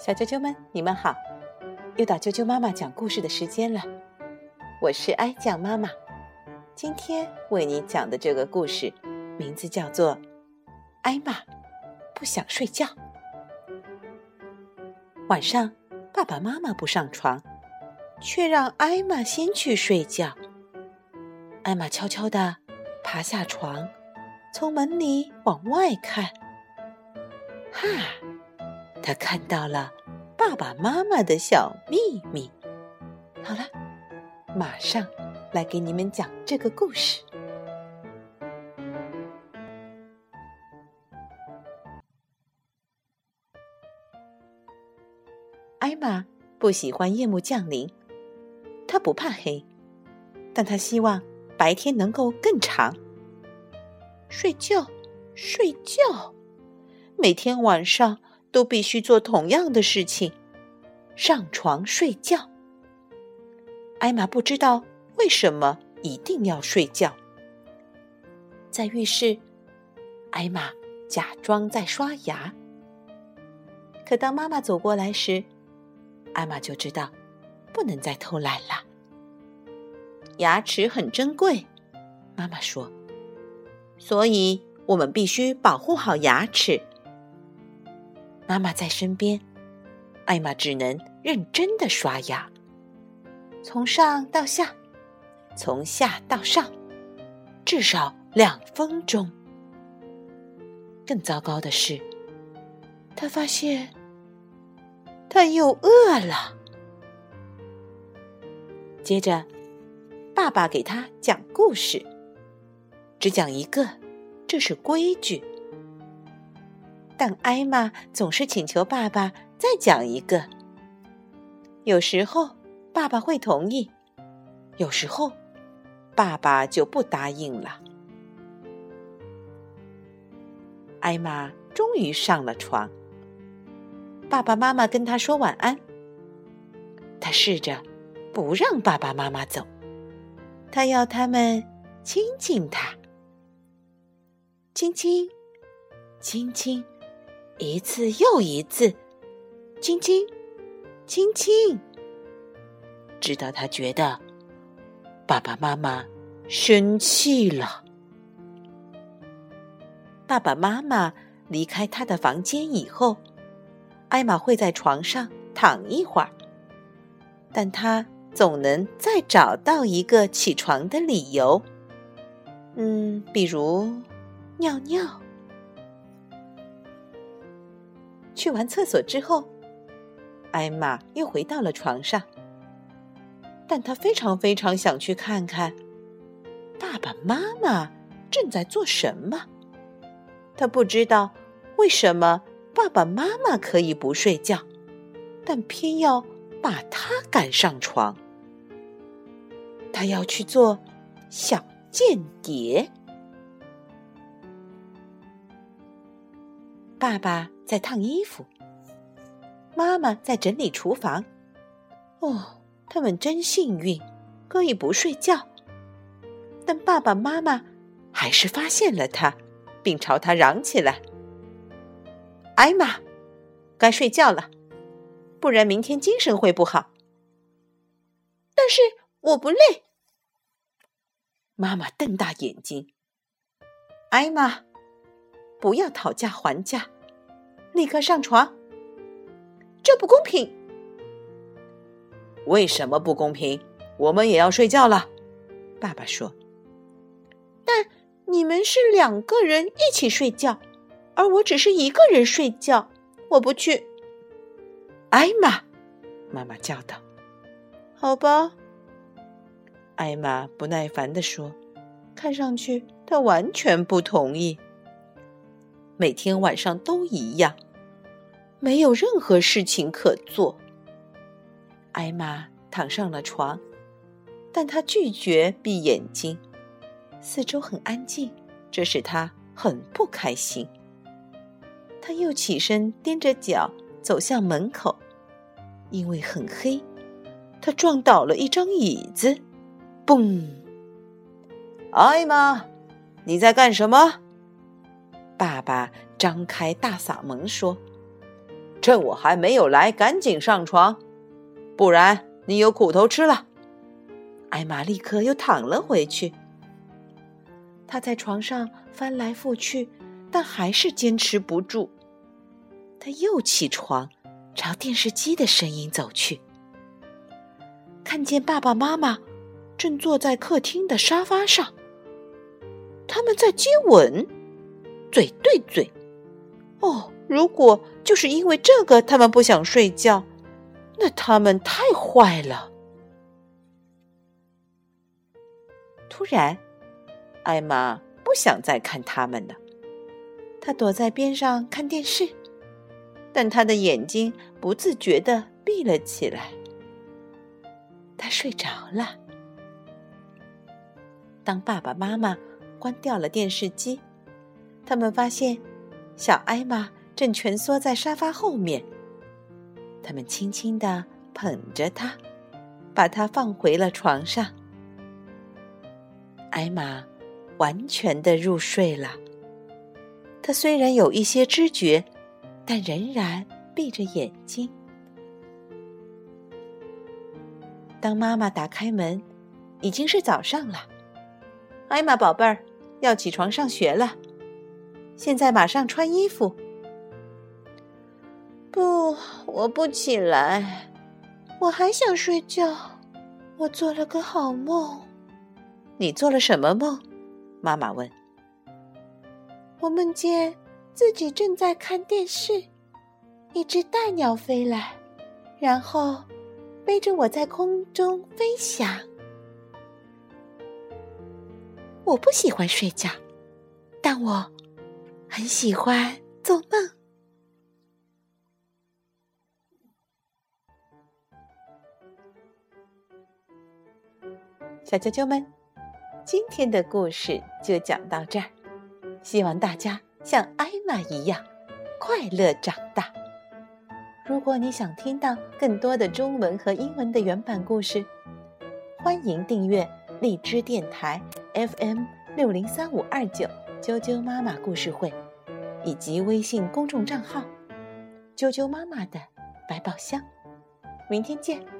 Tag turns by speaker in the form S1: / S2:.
S1: 小啾啾们，你们好！又到啾啾妈妈讲故事的时间了。我是哀酱妈妈，今天为你讲的这个故事名字叫做《艾玛不想睡觉》。晚上，爸爸妈妈不上床，却让艾玛先去睡觉。艾玛悄悄地爬下床，从门里往外看。哈，他看到了爸爸妈妈的小秘密。好了，马上来给你们讲这个故事。艾玛不喜欢夜幕降临，她不怕黑，但她希望白天能够更长。睡觉，睡觉。每天晚上都必须做同样的事情，上床睡觉。艾玛不知道为什么一定要睡觉。在浴室，艾玛假装在刷牙。可当妈妈走过来时，艾玛就知道不能再偷懒了。牙齿很珍贵，妈妈说，所以我们必须保护好牙齿。妈妈在身边，艾玛只能认真的刷牙，从上到下，从下到上，至少两分钟。更糟糕的是，他发现他又饿了。接着，爸爸给他讲故事，只讲一个，这是规矩。但艾玛总是请求爸爸再讲一个。有时候爸爸会同意，有时候爸爸就不答应了。艾玛终于上了床，爸爸妈妈跟他说晚安。他试着不让爸爸妈妈走，他要他们亲亲他，亲亲，亲亲。一次又一次，亲亲，亲亲，直到他觉得爸爸妈妈生气了。爸爸妈妈离开他的房间以后，艾玛会在床上躺一会儿，但他总能再找到一个起床的理由。嗯，比如尿尿。去完厕所之后，艾玛又回到了床上。但她非常非常想去看看爸爸妈妈正在做什么。她不知道为什么爸爸妈妈可以不睡觉，但偏要把他赶上床。他要去做小间谍。爸爸。在烫衣服，妈妈在整理厨房。哦，他们真幸运，可以不睡觉。但爸爸妈妈还是发现了他，并朝他嚷起来：“艾玛，该睡觉了，不然明天精神会不好。”但是我不累。妈妈瞪大眼睛：“艾玛，不要讨价还价。”立刻上床，这不公平。为什么不公平？我们也要睡觉了。爸爸说：“但你们是两个人一起睡觉，而我只是一个人睡觉。我不去。”艾玛，妈妈叫道：“好吧。”艾玛不耐烦地说：“看上去她完全不同意。”每天晚上都一样，没有任何事情可做。艾玛躺上了床，但她拒绝闭眼睛。四周很安静，这使她很不开心。她又起身，踮着脚走向门口，因为很黑，她撞倒了一张椅子，嘣！艾玛，你在干什么？爸爸张开大嗓门说：“
S2: 趁我还没有来，赶紧上床，不然你有苦头吃了。”
S1: 艾玛立刻又躺了回去。她在床上翻来覆去，但还是坚持不住。她又起床，朝电视机的声音走去，看见爸爸妈妈正坐在客厅的沙发上，他们在接吻，嘴对嘴。哦，如果就是因为这个他们不想睡觉，那他们太坏了。突然。艾玛不想再看他们了，她躲在边上看电视，但她的眼睛不自觉的闭了起来。她睡着了。当爸爸妈妈关掉了电视机，他们发现小艾玛正蜷缩在沙发后面。他们轻轻的捧着她，把她放回了床上。艾玛。完全的入睡了。他虽然有一些知觉，但仍然闭着眼睛。当妈妈打开门，已经是早上了。艾玛宝贝儿，要起床上学了。现在马上穿衣服。不，我不起来，我还想睡觉。我做了个好梦。你做了什么梦？妈妈问：“我梦见自己正在看电视，一只大鸟飞来，然后背着我在空中飞翔。我不喜欢睡觉，但我很喜欢做梦。”小啾啾们。今天的故事就讲到这儿，希望大家像艾玛一样快乐长大。如果你想听到更多的中文和英文的原版故事，欢迎订阅荔枝电台 FM 六零三五二九啾啾妈妈故事会，以及微信公众账号啾啾妈妈的百宝箱。明天见。